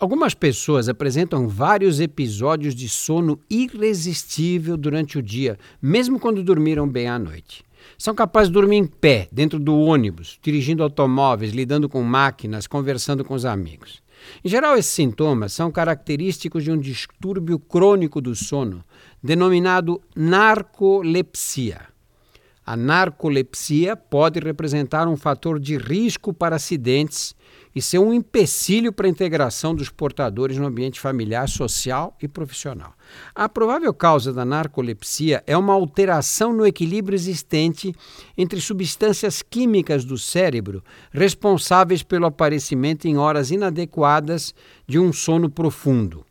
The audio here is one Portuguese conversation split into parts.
Algumas pessoas apresentam vários episódios de sono irresistível durante o dia, mesmo quando dormiram bem à noite. São capazes de dormir em pé, dentro do ônibus, dirigindo automóveis, lidando com máquinas, conversando com os amigos. Em geral, esses sintomas são característicos de um distúrbio crônico do sono, denominado narcolepsia. A narcolepsia pode representar um fator de risco para acidentes e ser um empecilho para a integração dos portadores no ambiente familiar, social e profissional. A provável causa da narcolepsia é uma alteração no equilíbrio existente entre substâncias químicas do cérebro responsáveis pelo aparecimento em horas inadequadas de um sono profundo.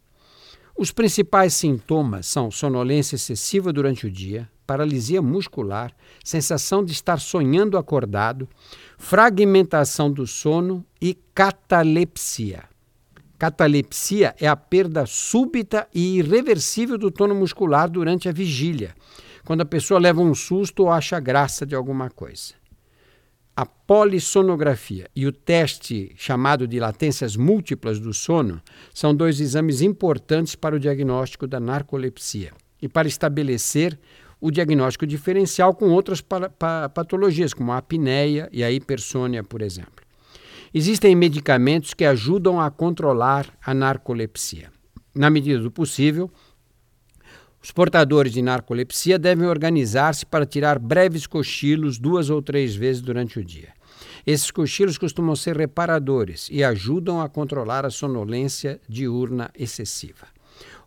Os principais sintomas são sonolência excessiva durante o dia, paralisia muscular, sensação de estar sonhando acordado, fragmentação do sono e catalepsia. Catalepsia é a perda súbita e irreversível do tono muscular durante a vigília, quando a pessoa leva um susto ou acha graça de alguma coisa. A polissonografia e o teste chamado de latências múltiplas do sono são dois exames importantes para o diagnóstico da narcolepsia e para estabelecer o diagnóstico diferencial com outras patologias, como a apneia e a hipersônia, por exemplo. Existem medicamentos que ajudam a controlar a narcolepsia. Na medida do possível, os portadores de narcolepsia devem organizar-se para tirar breves cochilos duas ou três vezes durante o dia. Esses cochilos costumam ser reparadores e ajudam a controlar a sonolência diurna excessiva.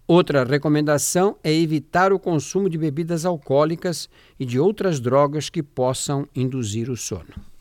Outra recomendação é evitar o consumo de bebidas alcoólicas e de outras drogas que possam induzir o sono.